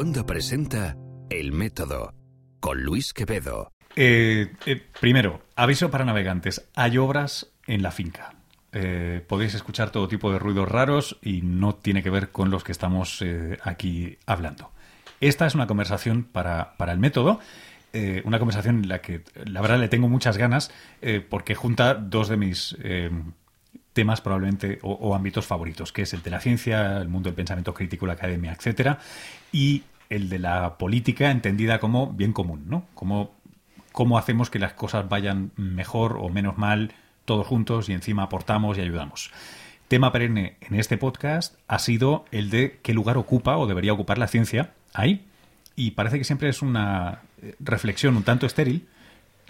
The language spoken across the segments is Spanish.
Wanda presenta El Método con Luis Quevedo. Eh, eh, primero, aviso para navegantes. Hay obras en la finca. Eh, podéis escuchar todo tipo de ruidos raros y no tiene que ver con los que estamos aquí hablando. Esta es una conversación para, para el método. una conversación en la que la verdad le tengo muchas ganas porque junta dos de mis temas probablemente o, o ámbitos favoritos, que es el de la ciencia, el mundo del pensamiento crítico, la academia, etcétera, y el de la política entendida como bien común, ¿no? Como cómo hacemos que las cosas vayan mejor o menos mal todos juntos y encima aportamos y ayudamos. Tema perenne en este podcast ha sido el de qué lugar ocupa o debería ocupar la ciencia ahí. Y parece que siempre es una eh, reflexión un tanto estéril,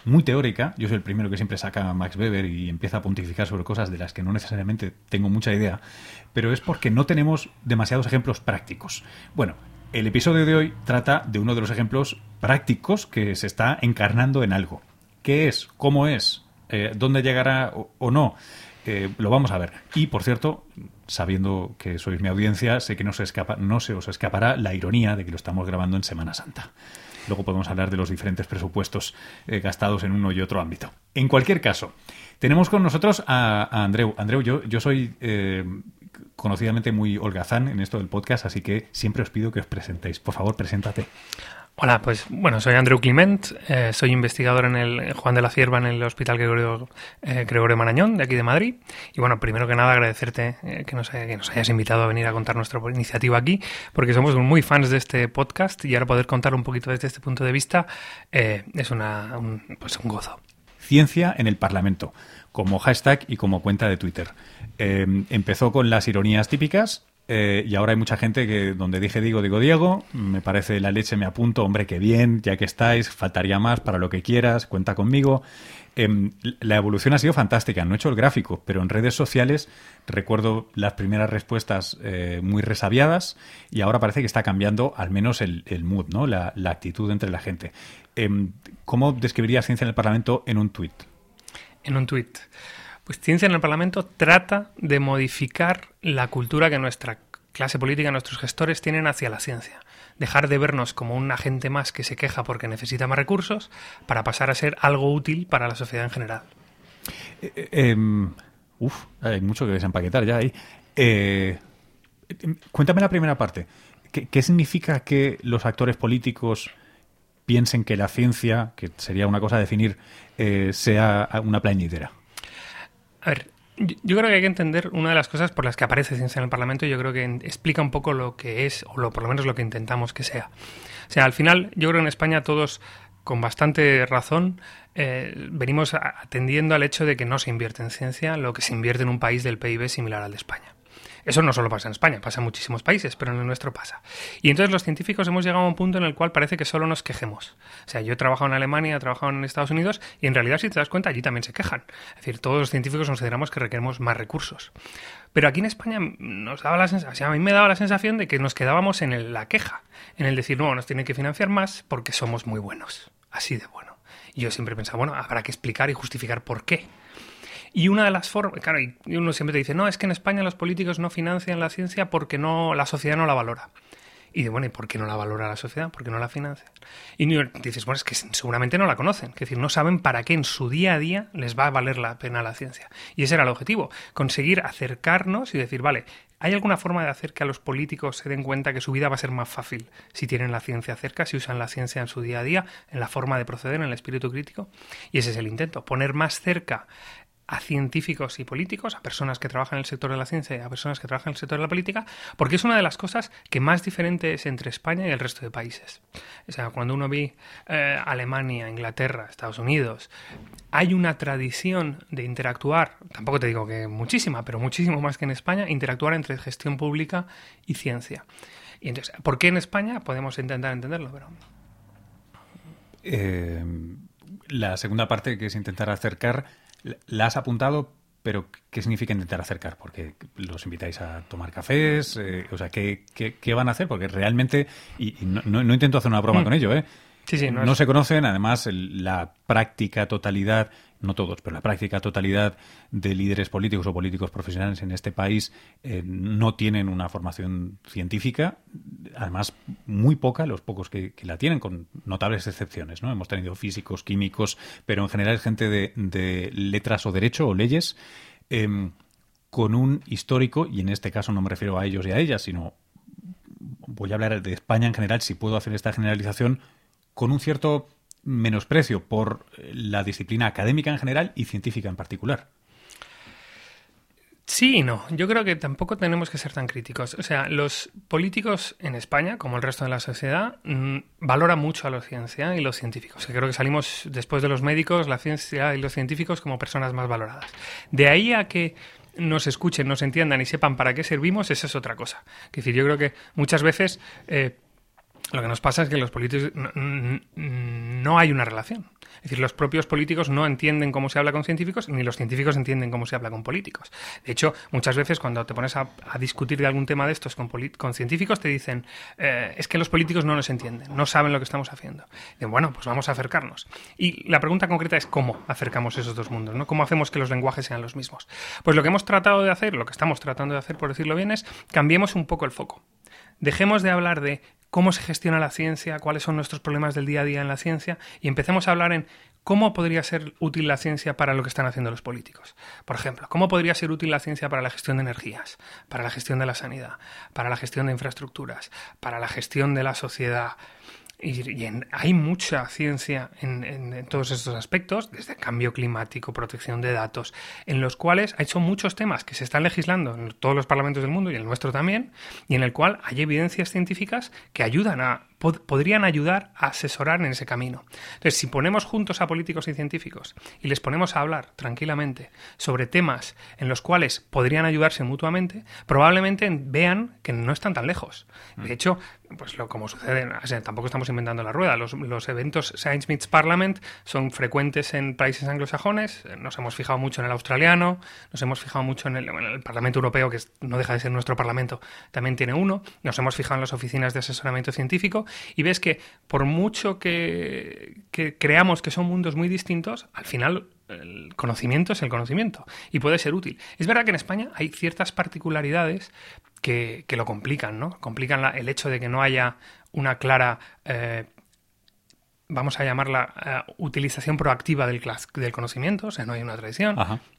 muy teórica. Yo soy el primero que siempre saca a Max Weber y empieza a pontificar sobre cosas de las que no necesariamente tengo mucha idea, pero es porque no tenemos demasiados ejemplos prácticos. Bueno, el episodio de hoy trata de uno de los ejemplos prácticos que se está encarnando en algo. ¿Qué es? ¿Cómo es? Eh, ¿Dónde llegará o, no? Eh, lo vamos a ver. Y, por cierto, sabiendo que sois mi audiencia, sé que no se, os escapará la ironía de que lo estamos grabando en Semana Santa. Luego podemos hablar de los diferentes presupuestos eh, gastados en uno y otro ámbito. En cualquier caso, tenemos con nosotros a, Andreu. Andreu, yo, soy conocidamente muy holgazán en esto del podcast, así que siempre os pido que os presentéis. Por favor, preséntate. Hola, pues bueno, soy Andreu Clement, eh, soy investigador en el Juan de la Cierva en el Hospital Gregorio, eh, Gregorio Marañón, de aquí de Madrid. Y bueno, primero que nada agradecerte eh, que, nos, que, nos, hayas invitado a venir a contar nuestra iniciativa aquí, porque somos muy fans de este podcast y ahora poder contar un poquito desde este punto de vista es una, un, pues un gozo. Ciencia en el Parlamento, como hashtag y como cuenta de Twitter. Eh, empezó con las ironías típicas, eh, y ahora hay mucha gente que donde dije digo, digo Diego, me parece la leche, me apunto, hombre, qué bien, ya que estáis, faltaría más para lo que quieras, cuenta conmigo. Eh, la evolución ha sido fantástica, no he hecho el gráfico, pero en redes sociales recuerdo las primeras respuestas eh, muy resabiadas y ahora parece que está cambiando al menos el, mood, ¿no? la, actitud entre la gente. Eh, ¿Cómo describirías ciencia en el Parlamento en un tuit? En un tuit. Pues Ciencia en el Parlamento trata de modificar la cultura que nuestra clase política, nuestros gestores tienen hacia la ciencia. Dejar de vernos como un agente más que se queja porque necesita más recursos para pasar a ser algo útil para la sociedad en general. Eh, eh, uf, hay mucho que desempaquetar ya ahí. Eh, cuéntame la primera parte. ¿Qué, ¿Qué significa que los actores políticos piensen que la ciencia, que sería una cosa definir, eh, sea una plañidera? A ver, yo creo que hay que entender una de las cosas por las que aparece ciencia en el Parlamento y yo creo que explica un poco lo que es, o lo, por lo menos lo que intentamos que sea. O sea, al final, yo creo que en España todos, con bastante razón, eh, venimos atendiendo al hecho de que no se invierte en ciencia lo que se invierte en un país del PIB similar al de España. Eso no solo pasa en España, pasa en muchísimos países, pero en el nuestro pasa. Y entonces los científicos hemos llegado a un punto en el cual parece que solo nos quejemos. O sea, yo he trabajado en Alemania, he trabajado en Estados Unidos y en realidad, si te das cuenta, allí también se quejan. Es decir, todos los científicos consideramos que requerimos más recursos. Pero aquí en España nos daba la sensación, a mí me daba la sensación de que nos quedábamos en el, la queja, en el decir, no, nos tienen que financiar más porque somos muy buenos. Así de bueno. Y yo siempre pensaba, bueno, habrá que explicar y justificar por qué. Y una de las formas, claro, y uno siempre te dice, no, es que en España los políticos no financian la ciencia porque no, la sociedad no la valora. Y de bueno, ¿y por qué no la valora la sociedad? ¿Por qué no la financia? Y dices, bueno, es que seguramente no la conocen, es decir, no saben para qué en su día a día les va a valer la pena la ciencia. Y ese era el objetivo, conseguir acercarnos y decir, vale, ¿hay alguna forma de hacer que a los políticos se den cuenta que su vida va a ser más fácil si tienen la ciencia cerca, si usan la ciencia en su día a día, en la forma de proceder, en el espíritu crítico? Y ese es el intento, poner más cerca a científicos y políticos, a personas que trabajan en el sector de la ciencia y a personas que trabajan en el sector de la política, porque es una de las cosas que más diferente es entre España y el resto de países. O sea, cuando uno ve eh, Alemania, Inglaterra, Estados Unidos, hay una tradición de interactuar, tampoco te digo que muchísima, pero muchísimo más que en España, interactuar entre gestión pública y ciencia. Y entonces, ¿por qué en España? Podemos intentar entenderlo, pero... Eh, la segunda parte, que es intentar acercar la has apuntado, pero ¿qué significa intentar acercar? Porque los invitáis a tomar cafés, eh, o sea, ¿qué, ¿qué, qué, van a hacer? Porque realmente, y, y no, no, no, intento hacer una broma mm. con ello, ¿eh? Sí, sí, no, no es... se conocen, además, la práctica totalidad, no todos, pero la práctica totalidad de líderes políticos o políticos profesionales en este país eh, no tienen una formación científica, además muy poca, los pocos que, la tienen, con notables excepciones. ¿no? Hemos tenido físicos, químicos, pero en general es gente de, letras o derecho o leyes, em, con un histórico, y en este caso no me refiero a ellos y a ellas, sino voy a hablar de España en general, si puedo hacer esta generalización, con un cierto menosprecio por la disciplina académica en general y científica en particular. Sí y no. Yo creo que tampoco tenemos que ser tan críticos. O sea, los políticos en España, como el resto de la sociedad, mm, valoran mucho a la ciencia y los científicos. creo que salimos después de los médicos, la ciencia y los científicos como personas más valoradas. De ahí a que nos escuchen, nos entiendan y sepan para qué servimos, esa es otra cosa. Es decir, yo creo que muchas veces eh, lo que nos pasa es que los políticos no hay una relación. Es decir, los propios políticos no entienden cómo se habla con científicos, ni los científicos entienden cómo se habla con políticos. De hecho, muchas veces cuando te pones a, discutir de algún tema de estos con, científicos, te dicen, eh, es que los políticos no nos entienden, no saben lo que estamos haciendo. Y bueno, pues vamos a acercarnos. Y la pregunta concreta es cómo acercamos esos dos mundos, ¿no? ¿Cómo hacemos que los lenguajes sean los mismos? Pues lo que hemos tratado de hacer, lo que estamos tratando de hacer, por decirlo bien, es cambiemos un poco el foco. Dejemos de hablar de cómo se gestiona la ciencia, cuáles son nuestros problemas del día a día en la ciencia y empecemos a hablar en cómo podría ser útil la ciencia para lo que están haciendo los políticos. Por ejemplo, cómo podría ser útil la ciencia para la gestión de energías, para la gestión de la sanidad, para la gestión de infraestructuras, para la gestión de la sociedad, y, hay mucha ciencia en, todos estos aspectos, desde cambio climático, protección de datos, en los cuales ha hecho muchos temas que se están legislando en todos los parlamentos del mundo y en el nuestro también, y en el cual hay evidencias científicas que ayudan a podrían ayudar a asesorar en ese camino. Entonces, si ponemos juntos a políticos y científicos y les ponemos a hablar tranquilamente sobre temas en los cuales podrían ayudarse mutuamente, probablemente vean que no están tan lejos. De mm. hecho, pues lo como sucede, tampoco estamos inventando la rueda. Los, eventos Science Meets Parliament son frecuentes en países anglosajones. Nos hemos fijado mucho en el australiano, nos hemos fijado mucho en el, Parlamento Europeo, que no deja de ser nuestro parlamento, también tiene uno. Nos hemos fijado en las oficinas de asesoramiento científico y ves que por mucho que, creamos que son mundos muy distintos, al final el conocimiento es el conocimiento y puede ser útil. Es verdad que en España hay ciertas particularidades que, lo complican, ¿no? Complican el hecho de que no haya una clara eh, vamos a llamarla uh, utilización proactiva del, del, conocimiento, o sea, no hay una tradición,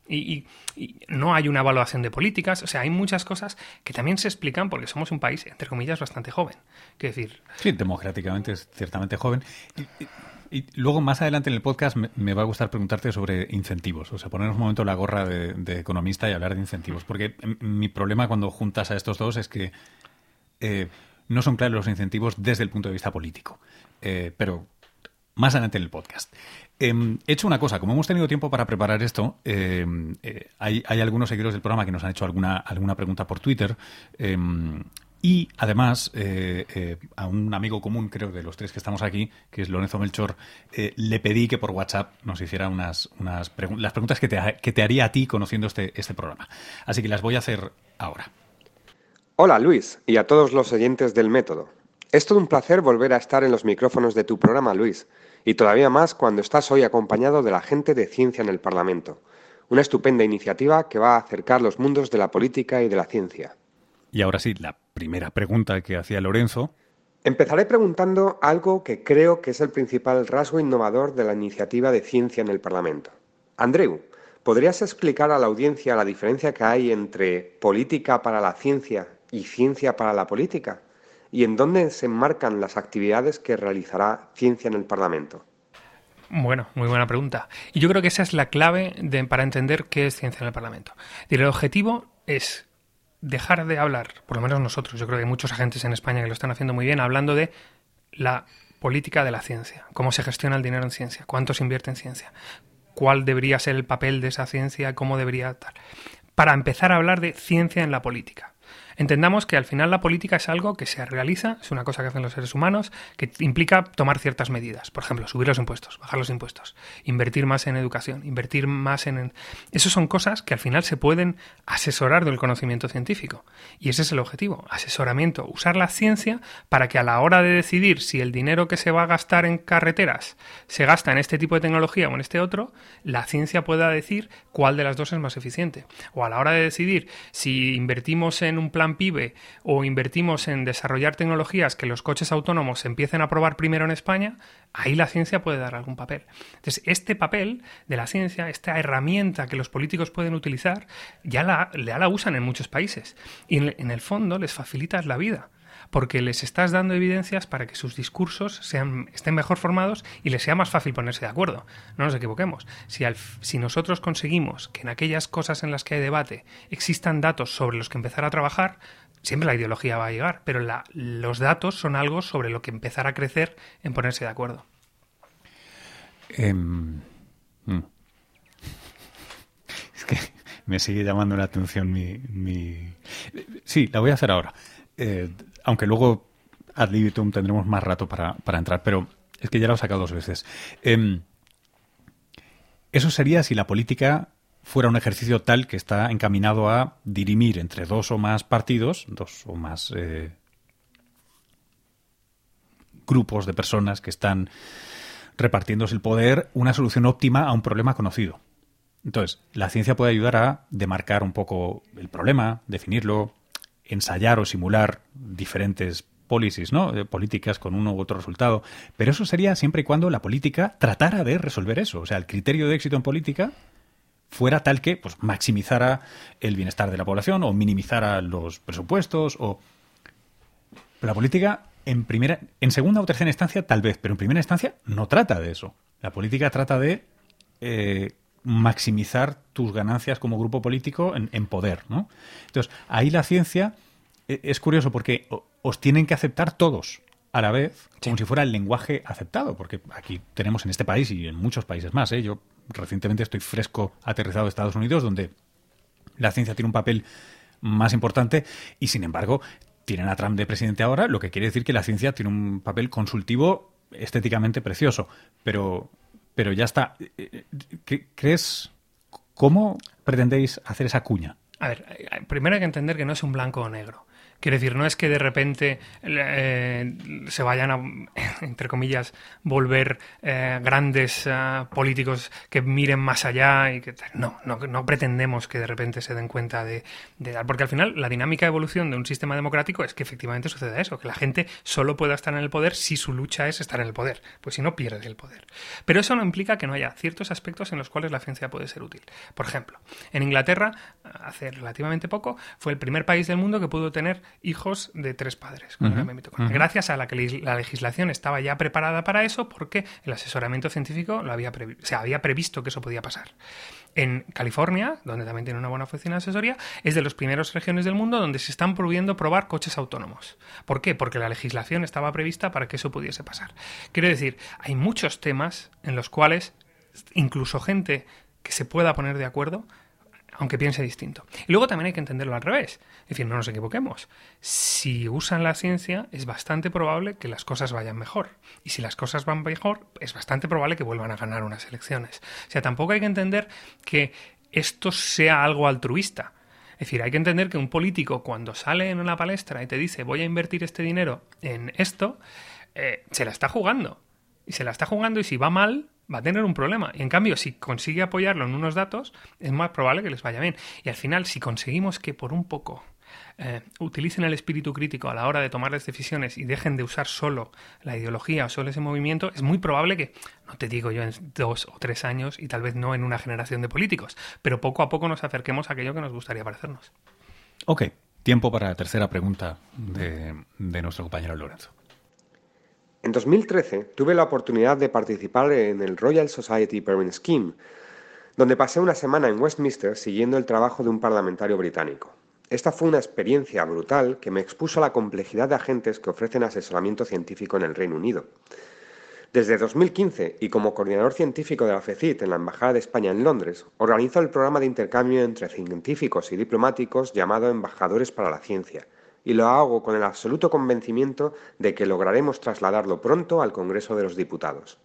y, no hay una evaluación de políticas, o sea, hay muchas cosas que también se explican porque somos un país, entre comillas, bastante joven. decir... Sí, democráticamente es ciertamente joven. Y, luego, más adelante en el podcast, me, va a gustar preguntarte sobre incentivos, o sea, poner un momento la gorra de, economista y hablar de incentivos, porque mi problema cuando juntas a estos dos es que... Eh, no son claros los incentivos desde el punto de vista político. Eh, pero más adelante en el podcast. Em, he hecho una cosa, como hemos tenido tiempo para preparar esto, em, eh, hay, algunos seguidores del programa que nos han hecho alguna, alguna pregunta por Twitter. Em, y además, eh, eh, a un amigo común, creo, de los tres que estamos aquí, que es Lorenzo Melchor, le pedí que por WhatsApp nos hiciera unas, unas las preguntas que te, que te haría a ti conociendo este, este programa. Así que las voy a hacer ahora. Hola Luis y a todos los oyentes del método. Es todo un placer volver a estar en los micrófonos de tu programa, Luis, y todavía más cuando estás hoy acompañado de la gente de ciencia en el Parlamento. Una estupenda iniciativa que va a acercar los mundos de la política y de la ciencia. Y ahora sí, la primera pregunta que hacía Lorenzo. Empezaré preguntando algo que creo que es el principal rasgo innovador de la iniciativa de ciencia en el Parlamento. Andreu, ¿podrías explicar a la audiencia la diferencia que hay entre política para la ciencia y ciencia para la política? Y en dónde se enmarcan las actividades que realizará Ciencia en el Parlamento? Bueno, muy buena pregunta. Y yo creo que esa es la clave para entender qué es ciencia en el Parlamento. Y el objetivo es dejar de hablar, por lo menos nosotros, yo creo que hay muchos agentes en España que lo están haciendo muy bien, hablando de la política de la ciencia, cómo se gestiona el dinero en ciencia, cuánto se invierte en ciencia, cuál debería ser el papel de esa ciencia, cómo debería estar. Para empezar a hablar de ciencia en la política. Entendamos que al final la política es algo que se realiza, es una cosa que hacen los seres humanos, que implica tomar ciertas medidas. Por ejemplo, subir los impuestos, bajar los impuestos, invertir más en educación, invertir más en... Esas son cosas que al final se pueden asesorar del conocimiento científico. Y ese es el objetivo, asesoramiento, usar la ciencia para que a la hora de decidir si el dinero que se va a gastar en carreteras se gasta en este tipo de tecnología o en este otro, la ciencia pueda decir cuál de las dos es más eficiente. O a la hora de decidir si invertimos en un plan o invertimos en desarrollar tecnologías que los coches autónomos empiecen a probar primero en España, ahí la ciencia puede dar algún papel. Entonces, este papel de la ciencia, esta herramienta que los políticos pueden utilizar, ya la, la usan en muchos países. Y en, el fondo les facilitas la vida porque les estás dando evidencias para que sus discursos sean, estén mejor formados y les sea más fácil ponerse de acuerdo. No nos equivoquemos. Si, si nosotros conseguimos que en aquellas cosas en las que hay debate existan datos sobre los que empezar a trabajar, siempre la ideología va a llegar, pero los datos son algo sobre lo que empezar a crecer en ponerse de acuerdo. Em, mm. Es que me sigue llamando la atención mi, Sí, la voy a hacer ahora. Eh, aunque luego ad libitum tendremos más rato para, entrar, pero es que ya lo he sacado dos veces. Em, eso sería si la política fuera un ejercicio tal que está encaminado a dirimir entre dos o más partidos, dos o más eh, grupos de personas que están repartiéndose el poder, una solución óptima a un problema conocido. Entonces, la ciencia puede ayudar a demarcar un poco el problema, definirlo, ensayar o simular diferentes policies, ¿no? Eh, políticas con uno u otro resultado. Pero eso sería siempre y cuando la política tratara de resolver eso. O sea, el criterio de éxito en política fuera tal que pues, maximizara el bienestar de la población o minimizara los presupuestos o... la política en primera, en segunda o tercera instancia tal vez, pero en primera instancia no trata de eso. La política trata de eh, maximizar tus ganancias como grupo político en, poder, ¿no? Entonces, ahí la ciencia e, es curioso porque os tienen que aceptar todos a la vez, como si fuera el lenguaje aceptado, porque aquí tenemos en este país y en muchos países más, ¿eh? yo recientemente estoy fresco aterrizado de Estados Unidos, donde la ciencia tiene un papel más importante y sin embargo tienen a Trump de presidente ahora, lo que quiere decir que la ciencia tiene un papel consultivo estéticamente precioso, pero pero ya está. ¿Crees cómo pretendéis hacer esa cuña? A ver, primero hay que entender que no es un blanco o negro. Quiero decir, no es que de repente eh, se vayan a, entre comillas, volver eh, grandes eh, políticos que miren más allá y que no, no, no pretendemos que de repente se den cuenta de, de, porque al final la dinámica de evolución de un sistema democrático es que efectivamente suceda eso, que la gente solo pueda estar en el poder si su lucha es estar en el poder, pues si no pierde el poder. Pero eso no implica que no haya ciertos aspectos en los cuales la ciencia puede ser útil. Por ejemplo, en Inglaterra, hace relativamente poco, fue el primer país del mundo que pudo tener hijos de tres padres. Gracias a la que la legislación estaba ya preparada para eso porque el asesoramiento científico lo había se había previsto que eso podía pasar. En California, donde también tiene una buena oficina de asesoría, es de las primeras regiones del mundo donde se están prohibiendo probar coches autónomos. ¿Por qué? Porque la legislación estaba prevista para que eso pudiese pasar. Quiero decir, hay muchos temas en los cuales incluso gente que se pueda poner de acuerdo aunque piense distinto. Y luego también hay que entenderlo al revés. Es decir, no nos equivoquemos. Si usan la ciencia, es bastante probable que las cosas vayan mejor. Y si las cosas van mejor, es bastante probable que vuelvan a ganar unas elecciones. O sea, tampoco hay que entender que esto sea algo altruista. Es decir, hay que entender que un político cuando sale en una palestra y te dice voy a invertir este dinero en esto, eh, se la está jugando. Y se la está jugando y si va mal, va a tener un problema. Y en cambio, si consigue apoyarlo en unos datos, es más probable que les vaya bien. Y al final, si conseguimos que por un poco eh, utilicen el espíritu crítico a la hora de tomar las decisiones y dejen de usar solo la ideología o solo ese movimiento, es muy probable que, no te digo yo en dos o tres años y tal vez no en una generación de políticos, pero poco a poco nos acerquemos a aquello que nos gustaría parecernos. Ok, tiempo para la tercera pregunta de, de nuestro compañero Lorenzo. En 2013 tuve la oportunidad de participar en el Royal Society Permanent Scheme, donde pasé una semana en Westminster siguiendo el trabajo de un parlamentario británico. Esta fue una experiencia brutal que me expuso a la complejidad de agentes que ofrecen asesoramiento científico en el Reino Unido. Desde 2015 y como coordinador científico de la FECIT en la Embajada de España en Londres, organizo el programa de intercambio entre científicos y diplomáticos llamado Embajadores para la Ciencia, y lo hago con el absoluto convencimiento de que lograremos trasladarlo pronto al Congreso de los Diputados.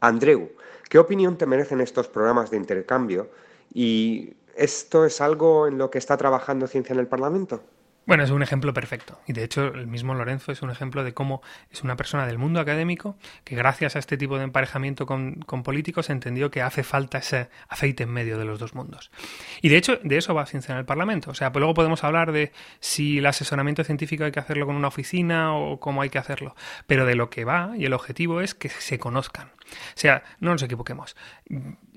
Andreu, ¿qué opinión te merecen estos programas de intercambio? ¿Y esto es algo en lo que está trabajando Ciencia en el Parlamento? Bueno, es un ejemplo perfecto. Y de hecho, el mismo Lorenzo es un ejemplo de cómo es una persona del mundo académico que gracias a este tipo de emparejamiento con, políticos entendió que hace falta ese aceite en medio de los dos mundos. Y de hecho, de eso va a en el Parlamento. O sea, pues luego podemos hablar de si el asesoramiento científico hay que hacerlo con una oficina o cómo hay que hacerlo. Pero de lo que va y el objetivo es que se conozcan. O sea, no nos equivoquemos.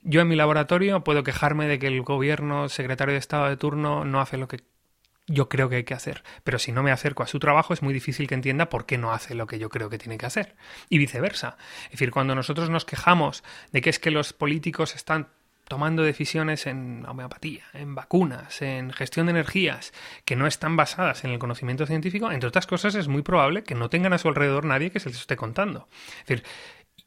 Yo en mi laboratorio puedo quejarme de que el gobierno, secretario de Estado de turno, no hace lo que yo creo que hay que hacer. Pero si no me acerco a su trabajo, es muy difícil que entienda por qué no hace lo que yo creo que tiene que hacer. Y viceversa. Es decir, cuando nosotros nos quejamos de que es que los políticos están tomando decisiones en homeopatía, en vacunas, en gestión de energías, que no están basadas en el conocimiento científico, entre otras cosas es muy probable que no tengan a su alrededor nadie que se les esté contando. Es decir,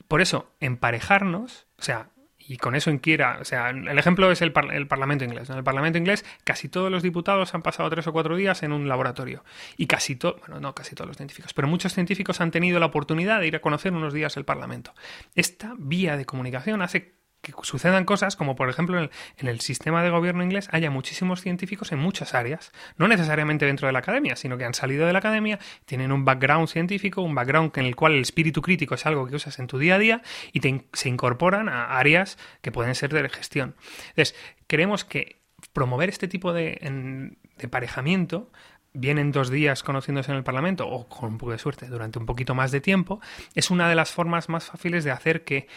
por eso, emparejarnos, o sea, y con eso inquiera, o sea, el ejemplo es el, el Parlamento inglés. En el Parlamento inglés casi todos los diputados han pasado tres o cuatro días en un laboratorio. Y casi todos, bueno, no casi todos los científicos, pero muchos científicos han tenido la oportunidad de ir a conocer unos días el Parlamento. Esta vía de comunicación hace que sucedan cosas como, por ejemplo, en el, sistema de gobierno inglés haya muchísimos científicos en muchas áreas, no necesariamente dentro de la academia, sino que han salido de la academia, tienen un background científico, un background en el cual el espíritu crítico es algo que usas en tu día a día y se incorporan a áreas que pueden ser de gestión. Entonces, creemos que promover este tipo de, en, de emparejamiento vienen dos días conociéndose en el Parlamento o con un poco de suerte durante un poquito más de tiempo, es una de las formas más fáciles de hacer que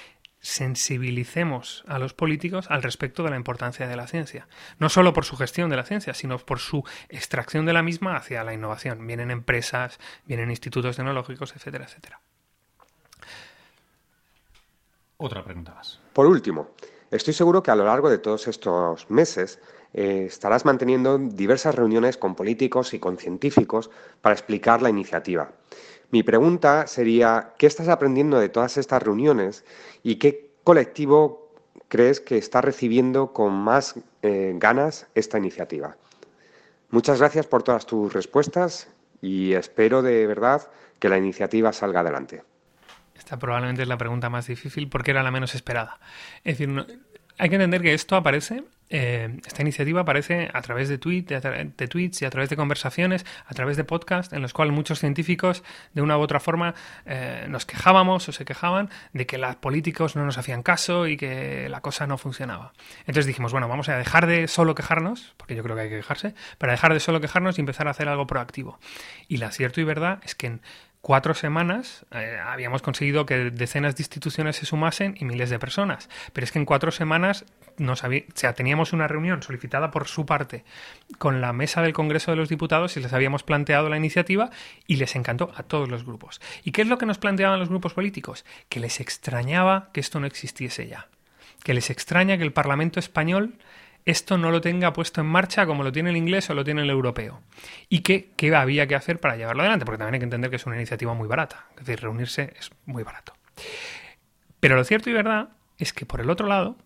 sensibilicemos a los políticos al respecto de la importancia de la ciencia. No solo por su gestión de la ciencia, sino por su extracción de la misma hacia la innovación. Vienen empresas, vienen institutos tecnológicos, etcétera, etcétera. Otra pregunta más. Por último, estoy seguro que a lo largo de todos estos meses eh, estarás manteniendo diversas reuniones con políticos y con científicos para explicar la iniciativa. Mi pregunta sería, ¿qué estás aprendiendo de todas estas reuniones y qué colectivo crees que está recibiendo con más eh, ganas esta iniciativa? Muchas gracias por todas tus respuestas y espero de verdad que la iniciativa salga adelante. Esta probablemente es la pregunta más difícil porque era la menos esperada. Es decir, hay que entender que esto aparece eh, esta iniciativa aparece a través de, tweet, de, tweets y a través de conversaciones, a través de podcasts, en los cuales muchos científicos, de una u otra forma, eh, nos quejábamos o se quejaban de que los políticos no nos hacían caso y que la cosa no funcionaba. Entonces dijimos, bueno, vamos a dejar de solo quejarnos, porque yo creo que hay que quejarse, para dejar de solo quejarnos y empezar a hacer algo proactivo. Y la cierto y verdad es que en cuatro semanas eh, habíamos conseguido que decenas de instituciones se sumasen y miles de personas. Pero es que en cuatro semanas nos había, o sea, teníamos una reunión solicitada por su parte con la mesa del Congreso de los Diputados y les habíamos planteado la iniciativa y les encantó a todos los grupos. ¿Y qué es lo que nos planteaban los grupos políticos? Que les extrañaba que esto no existiese ya. Que les extraña que el Parlamento español esto no lo tenga puesto en marcha como lo tiene el inglés o lo tiene el europeo. Y qué, qué había que hacer para llevarlo adelante, porque también hay que entender que es una iniciativa muy barata. Es decir, reunirse es muy barato. Pero lo cierto y verdad es que por el otro lado,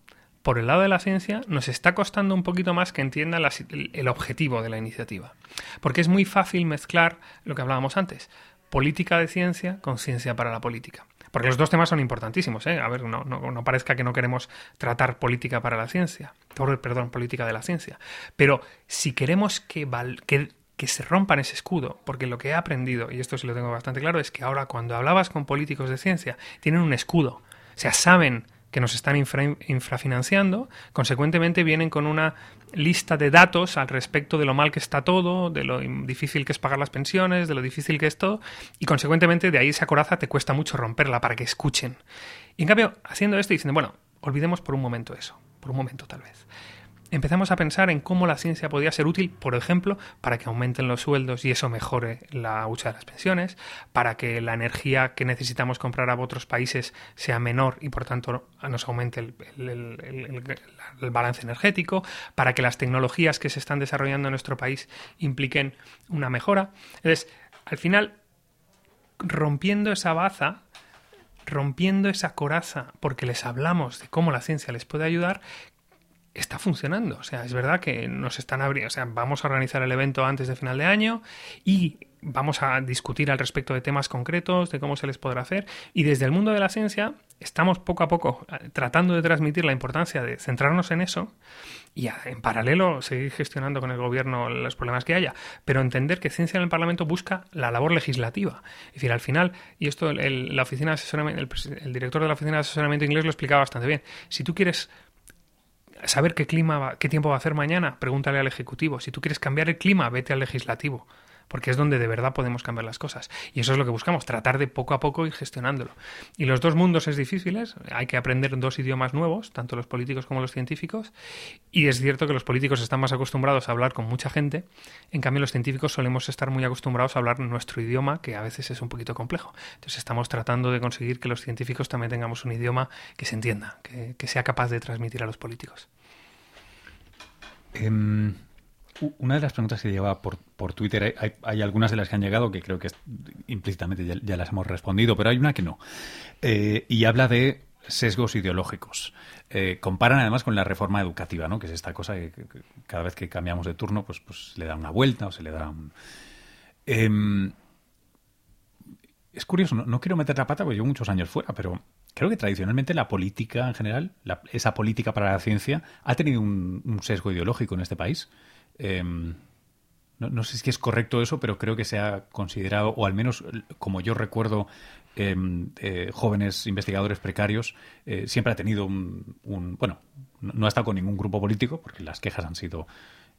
por el lado de la ciencia, nos está costando un poquito más que entienda el objetivo de la iniciativa. Porque es muy fácil mezclar lo que hablábamos antes, política de ciencia con ciencia para la política. Porque los dos temas son importantísimos, ¿eh? A ver, no, parezca que no queremos tratar política para la ciencia, perdón, política de la ciencia. Pero si queremos que, que, que se rompan ese escudo, porque lo que he aprendido, y esto sí lo tengo bastante claro, es que ahora cuando hablabas con políticos de ciencia, tienen un escudo. O sea, saben que nos están infrafinanciando, consecuentemente vienen con una lista de datos al respecto de lo mal que está todo, de lo difícil que es pagar las pensiones, de lo difícil que es todo, y consecuentemente de ahí esa coraza te cuesta mucho romperla para que escuchen. Y en cambio, haciendo esto, dicen, bueno, olvidemos por un momento eso, por un momento tal vez empezamos a pensar en cómo la ciencia podría ser útil, por ejemplo, para que aumenten los sueldos y eso mejore la hucha de las pensiones, para que la energía que necesitamos comprar a otros países sea menor y por tanto nos aumente el, balance energético, para que las tecnologías que se están desarrollando en nuestro país impliquen una mejora. Entonces, al final, rompiendo esa baza, rompiendo esa coraza porque les hablamos de cómo la ciencia les puede ayudar, está funcionando. O sea, es verdad que nos están abriendo, o sea, vamos a organizar el evento antes de final de año y vamos a discutir al respecto de temas concretos, de cómo se les podrá hacer. Y desde el mundo de la ciencia estamos poco a poco eh, tratando de transmitir la importancia de centrarnos en eso y en paralelo seguir gestionando con el gobierno los problemas que haya, pero entender que ciencia en el Parlamento busca la labor legislativa. Es decir, al final, y esto el, la oficina el, el, director de la oficina de asesoramiento inglés lo explicaba bastante bien, si tú quieres saber qué clima, qué tiempo va a hacer mañana, pregúntale al ejecutivo. Si tú quieres cambiar el clima, vete al legislativo porque es donde de verdad podemos cambiar las cosas. Y eso es lo que buscamos, tratar de poco a poco ir gestionándolo. Y los dos mundos es difíciles, hay que aprender dos idiomas nuevos, tanto los políticos como los científicos, y es cierto que los políticos están más acostumbrados a hablar con mucha gente, en cambio los científicos solemos estar muy acostumbrados a hablar nuestro idioma, que a veces es un poquito complejo. Entonces estamos tratando de conseguir que los científicos también tengamos un idioma que se entienda, que, sea capaz de transmitir a los políticos. Em, una de las preguntas que llevaba por, por Twitter, hay, algunas de las que han llegado que creo que implícitamente ya, las hemos respondido, pero hay una que no. Eh, y habla de sesgos ideológicos. Eh, comparan además con la reforma educativa, ¿no? que es esta cosa que, cada vez que cambiamos de turno pues, pues le da una vuelta o se le da un... Em, es curioso, no, quiero meter la pata porque llevo muchos años fuera, pero creo que tradicionalmente la política en general, esa política para la ciencia, ha tenido un sesgo ideológico en este país. Em, no, sé si es correcto eso, pero creo que se ha considerado, o al menos como yo recuerdo, em, eh, jóvenes investigadores precarios, eh, siempre ha tenido un, Bueno, no, ha estado con ningún grupo político, porque las quejas han sido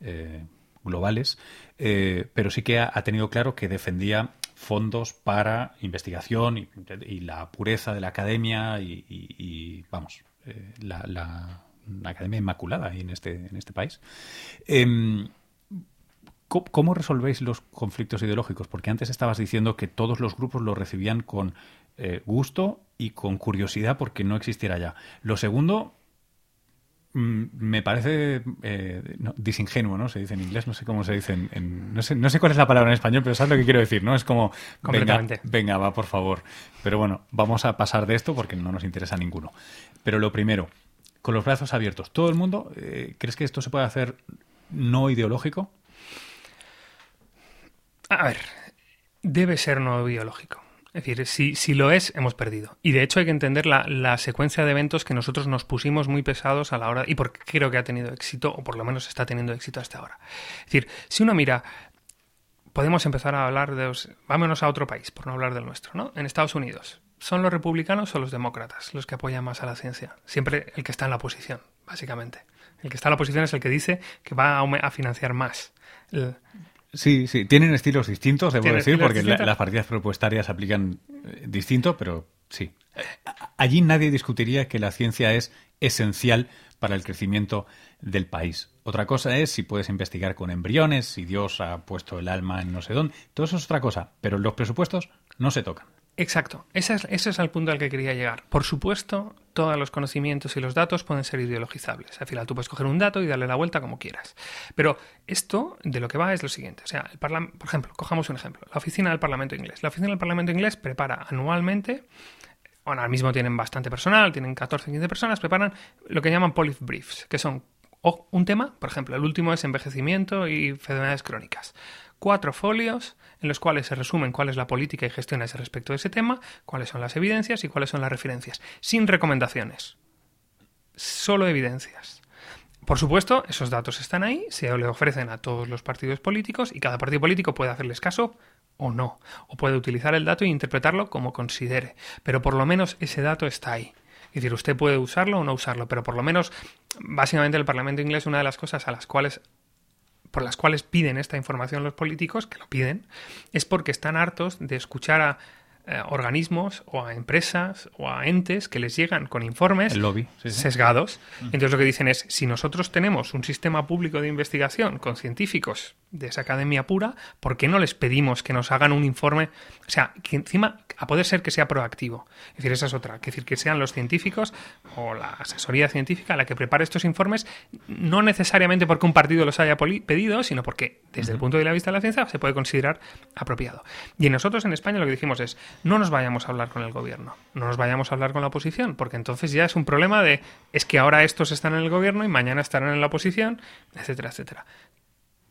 eh, globales, pero sí que ha, tenido claro que defendía fondos para investigación y, la pureza de la academia y, vamos, la academia inmaculada en este, en este país. Em, ¿Cómo resolvéis los conflictos ideológicos? Porque antes estabas diciendo que todos los grupos lo recibían con eh, gusto y con curiosidad porque no existiera ya. Lo segundo mm, me parece eh, disingenuo, ¿no? Se dice en inglés, no sé cómo se dice en, no, sé, no sé cuál es la palabra en español, pero sabes lo que quiero decir, ¿no? Es como, venga, venga, va, por favor. Pero bueno, vamos a pasar de esto porque no nos interesa ninguno. Pero lo primero, con los brazos abiertos, ¿todo el mundo eh, crees que esto se puede hacer no ideológico? A ver, debe ser no biológico. Es decir, si, si lo es, hemos perdido. Y de hecho hay que entender la, secuencia de eventos que nosotros nos pusimos muy pesados a la hora, y porque creo que ha tenido éxito, o por lo menos está teniendo éxito hasta ahora. Es decir, si uno mira, podemos empezar a hablar de... Vámonos a otro país, por no hablar del nuestro, ¿no? En Estados Unidos, ¿son los republicanos o los demócratas los que apoyan más a la ciencia? Siempre el que está en la oposición, básicamente. El que está en la oposición es el que dice que va a, financiar más. Sí, sí, tienen estilos distintos, debo decir, porque las partidas presupuestarias aplican eh, distinto, pero sí. Allí nadie discutiría que la ciencia es esencial para el crecimiento del país. Otra cosa es si puedes investigar con embriones, si Dios ha puesto el alma en no sé dónde. Todo eso es otra cosa, pero los presupuestos no se tocan. Exacto, ese es, el punto al que quería llegar. Por supuesto, todos los conocimientos y los datos pueden ser ideologizables. Al final tú puedes coger un dato y darle la vuelta como quieras. Pero esto de lo que va es lo siguiente. O sea, el por ejemplo, cojamos un ejemplo. La oficina del Parlamento Inglés. La oficina del Parlamento Inglés prepara anualmente bueno, ahora mismo tienen bastante personal, tienen 14, 15 personas, preparan lo que llaman police briefs, que son un tema, por ejemplo, el último es envejecimiento y enfermedades crónicas. Cuatro folios en los cuales se resumen cuál es la política y gestión respecto de ese tema, cuáles son las evidencias y cuáles son las referencias, sin recomendaciones, solo evidencias. Por supuesto, esos datos están ahí, se le ofrecen a todos los partidos políticos y cada partido político puede hacerles caso o no, o puede utilizar el dato e interpretarlo como considere, pero por lo menos ese dato está ahí. Es decir, usted puede usarlo o no usarlo, pero por lo menos, básicamente el Parlamento inglés, una de las cosas a las cuales por las cuales piden esta información los políticos, que lo piden, es porque están hartos de escuchar a eh, organismos o a empresas o a entes que les llegan con informes sesgados. Entonces lo que dicen es, si nosotros tenemos un sistema público de investigación con científicos de esa academia pura, ¿por qué no les pedimos que nos hagan un informe? O sea, que encima, a poder ser que sea proactivo. Es decir, esa es otra. Es decir, que sean los científicos o la asesoría científica la que prepare estos informes, no necesariamente porque un partido los haya pedido, sino porque desde el punto de vista de la ciencia se puede considerar apropiado. Y nosotros en España lo que dijimos es, no nos vayamos a hablar con el gobierno, no nos vayamos a hablar con la oposición, porque entonces ya es un problema de, es que ahora estos están en el gobierno y mañana estarán en la oposición, etcétera, etcétera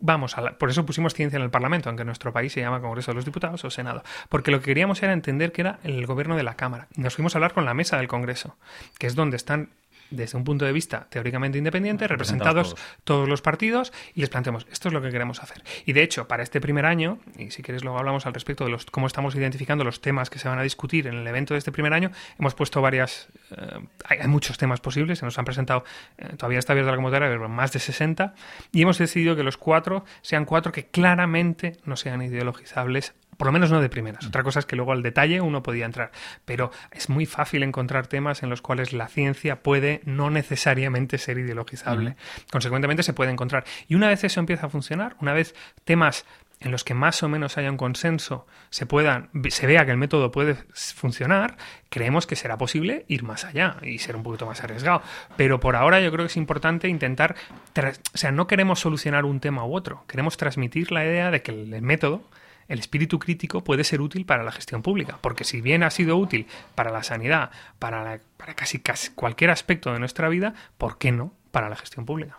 vamos a por eso pusimos ciencia en el Parlamento, aunque nuestro país se llama Congreso de los Diputados o Senado, porque lo que queríamos era entender que era el gobierno de la Cámara. Nos fuimos a hablar con la mesa del Congreso, que es donde están desde un punto de vista teóricamente independiente, representados todos. los partidos, y les planteamos, esto es lo que queremos hacer. Y de hecho, para este primer año, y si quieres luego hablamos al respecto de los, cómo estamos identificando los temas que se van a discutir en el evento de este primer año, hemos puesto varias, eh, hay, muchos temas posibles, se nos han presentado, eh, todavía está abierta la convocatoria, pero más de 60, y hemos decidido que los cuatro sean cuatro que claramente no sean ideologizables por lo menos no de primeras. Otra cosa es que luego al detalle uno podía entrar. Pero es muy fácil encontrar temas en los cuales la ciencia puede no necesariamente ser ideologizable. Consecuentemente se puede encontrar. Y una vez eso empieza a funcionar, una vez temas en los que más o menos haya un consenso se puedan se vea que el método puede funcionar creemos que será posible ir más allá y ser un poquito más arriesgado pero por ahora yo creo que es importante intentar o sea no queremos solucionar un tema u otro queremos transmitir la idea de que el método el espíritu crítico puede ser útil para la gestión pública, porque si bien ha sido útil para la sanidad, para, casi, casi, cualquier aspecto de nuestra vida, ¿por qué no para la gestión pública?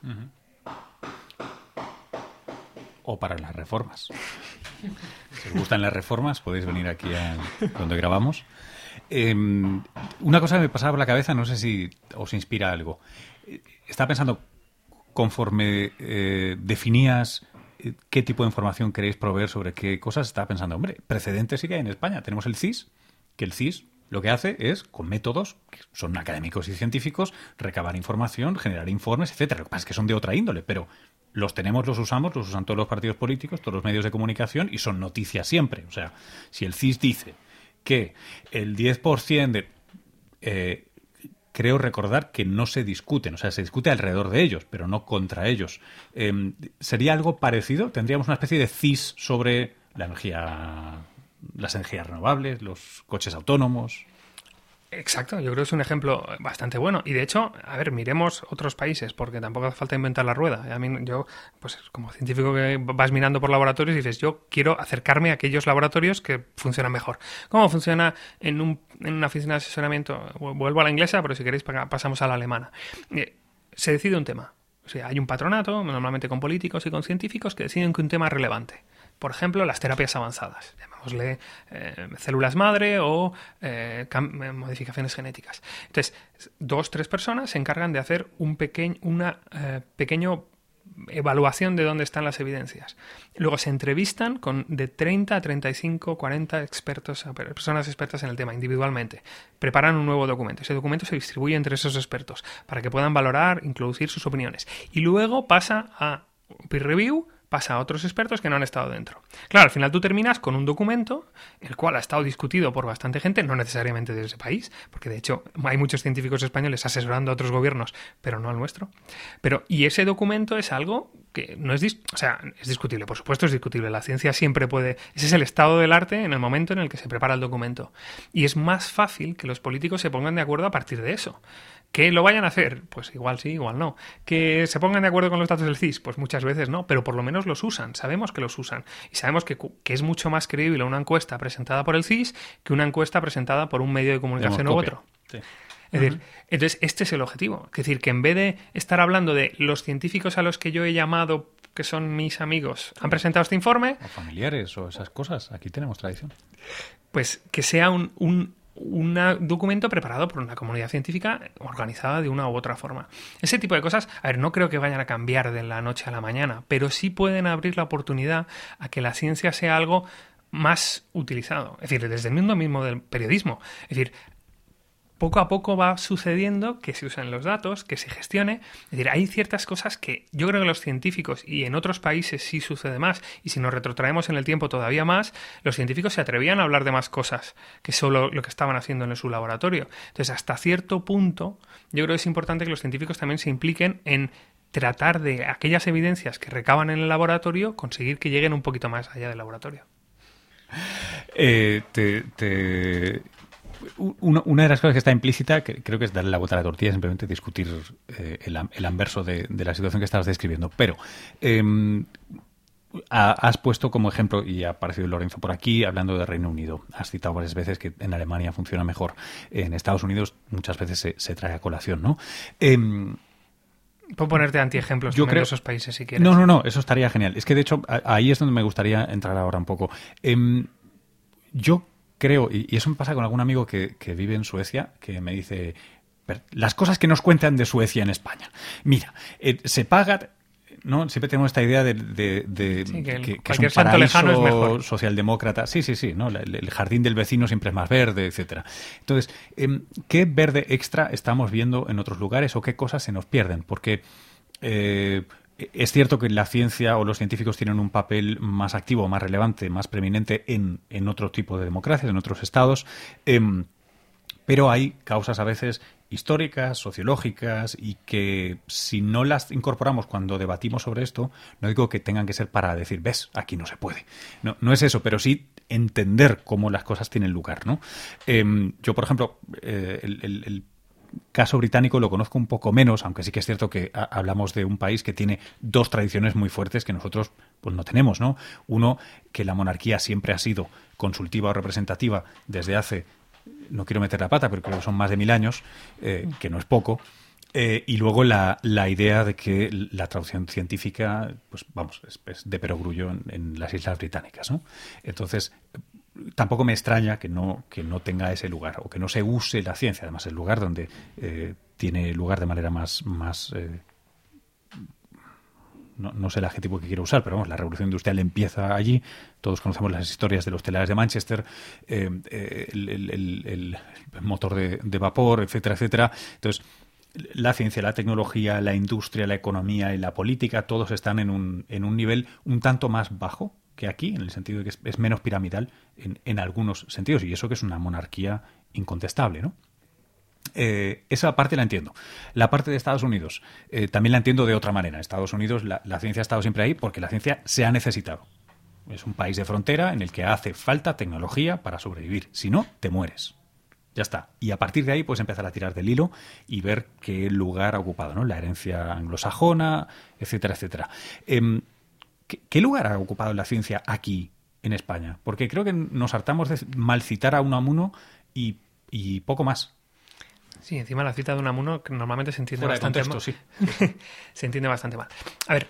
O para las reformas. Si os gustan las reformas, podéis venir aquí a donde grabamos. Em, una cosa que me pasaba por la cabeza, no sé si os inspira algo. Estaba pensando, conforme eh, definías qué tipo de información queréis proveer sobre qué cosas está pensando. Hombre, precedentes sí que hay en España. Tenemos el CIS, que el CIS lo que hace es, con métodos que son académicos y científicos, recabar información, generar informes, etcétera. Lo que pasa es que son de otra índole, pero los tenemos, los usamos, los usan todos los partidos políticos, todos los medios de comunicación y son noticias siempre. O sea, si el CIS dice que el 10% de eh, creo recordar que no se discuten, o sea, se discute alrededor de ellos, pero no contra ellos. Em, ¿Sería algo parecido? ¿Tendríamos una especie de CIS sobre la energía, las energías renovables, los coches autónomos? Exacto, yo creo que es un ejemplo bastante bueno. Y de hecho, a ver, miremos otros países, porque tampoco hace falta inventar la rueda. A mí, yo, pues como científico que vas mirando por laboratorios, dices, yo quiero acercarme a aquellos laboratorios que funcionan mejor. ¿Cómo funciona en, un, en una oficina de asesoramiento? Vuelvo a la inglesa, pero si queréis pasamos a la alemana. Eh, se decide un tema. O sea, hay un patronato, normalmente con políticos y con científicos, que deciden que un tema es relevante. Por ejemplo, las terapias avanzadas, llamémosle eh, células madre o eh, modificaciones genéticas. Entonces, dos, tres personas se encargan de hacer un pequeño, una eh, pequeño evaluación de dónde están las evidencias. Luego se entrevistan con de 30 a 35, 40 expertos, personas expertas en el tema individualmente. Preparan un nuevo documento. Ese documento se distribuye entre esos expertos para que puedan valorar, introducir sus opiniones. Y luego pasa a peer review pasa a otros expertos que no han estado dentro. Claro, al final tú terminas con un documento, el cual ha estado discutido por bastante gente, no necesariamente de ese país, porque de hecho hay muchos científicos españoles asesorando a otros gobiernos, pero no al nuestro. Pero, y ese documento es algo que no es, sea, es discutible, por supuesto es discutible. La ciencia siempre puede, ese es el estado del arte en el momento en el que se prepara el documento. Y es más fácil que los políticos se pongan de acuerdo a partir de eso. Que lo vayan a hacer, pues igual sí, igual no. Que se pongan de acuerdo con los datos del CIS, pues muchas veces no, pero por lo menos los usan, sabemos que los usan. Y sabemos que, es mucho más creíble una encuesta presentada por el CIS que una encuesta presentada por un medio de comunicación u otro. Es decir, entonces este es el objetivo. Es decir, que en vez de estar hablando de los científicos a los que yo he llamado, que son mis amigos, han presentado este informe. O familiares o esas cosas. Aquí tenemos tradición. Pues que sea un, un documento preparado por una comunidad científica organizada de una u otra forma. Ese tipo de cosas, a ver, no creo que vayan a cambiar de la noche a la mañana, pero sí pueden abrir la oportunidad a que la ciencia sea algo más utilizado. Es decir, desde el mundo mismo del periodismo. Es decir, poco a poco va sucediendo que se usen los datos, que se gestione. Es decir, hay ciertas cosas que yo creo que los científicos y en otros países sí sucede más, y si nos retrotraemos en el tiempo todavía más, los científicos se atrevían a hablar de más cosas que solo lo que estaban haciendo en su laboratorio. Entonces, hasta cierto punto, yo creo que es importante que los científicos también se impliquen en tratar de aquellas evidencias que recaban en el laboratorio, conseguir que lleguen un poquito más allá del laboratorio. Eh, te, una, de las cosas que está implícita, que creo que es darle la vuelta a la tortilla, simplemente discutir eh, el, anverso de, la situación que estabas describiendo. Pero em, has puesto como ejemplo, y ha aparecido Lorenzo por aquí, hablando de Reino Unido. Has citado varias veces que en Alemania funciona mejor. En Estados Unidos muchas veces se, trae a colación, ¿no? Em, Puedo ponerte antiejemplos Yo creo- de esos países si quieres. No, no, no, eso estaría genial. Es que de hecho ahí es donde me gustaría entrar ahora un poco. Em, yo creo, y, y eso me pasa con algún amigo que, que vive en Suecia, que me dice, "Pero las cosas que nos cuentan de Suecia en España. Mira, eh, se paga... ¿no? Siempre tenemos esta idea de, de- de- Sí, que el- que, que es un cualquier santo paraíso lejano es mejor. socialdemócrata. Sí, sí, sí, ¿no? El, el jardín del vecino siempre es más verde, etcétera. Entonces, em, ¿qué verde extra estamos viendo en otros lugares o qué cosas se nos pierden? Porque eh, es cierto que la ciencia o los científicos tienen un papel más activo, más relevante, más preeminente en, en otro tipo de democracias, en otros estados. em, pero hay causas a veces históricas, sociológicas, y que si no las incorporamos cuando debatimos sobre esto, no digo que tengan que ser para decir, ves, aquí no se puede. No, no es eso, pero sí entender cómo las cosas tienen lugar, ¿no? Em, yo, por ejemplo, eh, el, el- el caso británico lo conozco un poco menos, aunque sí que es cierto que ha- hablamos de un país que tiene dos tradiciones muy fuertes que nosotros pues no tenemos, ¿no? Uno, que la monarquía siempre ha sido consultiva o representativa desde hace, no quiero meter la pata, pero creo que son más de mil años, eh, que no es poco. Eh, y luego la, la idea de que la traducción científica, pues vamos, es, es de perogrullo en, en las Islas Británicas, ¿no? Entonces, tampoco me extraña que no, que no tenga ese lugar o que no se use la ciencia, además el lugar donde eh, tiene lugar de manera más, más eh, no, no sé el adjetivo que quiero usar, pero vamos, la revolución industrial empieza allí. Todos conocemos las historias de los telares de Manchester, eh, el- el motor de, de vapor, etcétera, etcétera. Entonces, la ciencia, la tecnología, la industria, la economía y la política, todos están en un, en un nivel un tanto más bajo que aquí, en el sentido de que es, menos piramidal en, en algunos sentidos, y eso que es una monarquía incontestable, ¿no? Eh, esa parte la entiendo. La parte de Estados Unidos eh, también la entiendo de otra manera. Estados Unidos la, la ciencia ha estado siempre ahí porque la ciencia se ha necesitado. Es un país de frontera en el que hace falta tecnología para sobrevivir. Si no, te mueres. Ya está. Y a partir de ahí puedes empezar a tirar del hilo y ver qué lugar ha ocupado, ¿no? La herencia anglosajona, etcétera, etcétera. Em, ¿qué, qué lugar ha ocupado la ciencia aquí, en España? Porque creo que nos hartamos de malcitar a Unamuno y, y poco más. Sí, encima la cita de Unamuno que normalmente se entiende Fuera de bastante contexto, mal. sí. se entiende bastante mal. A ver,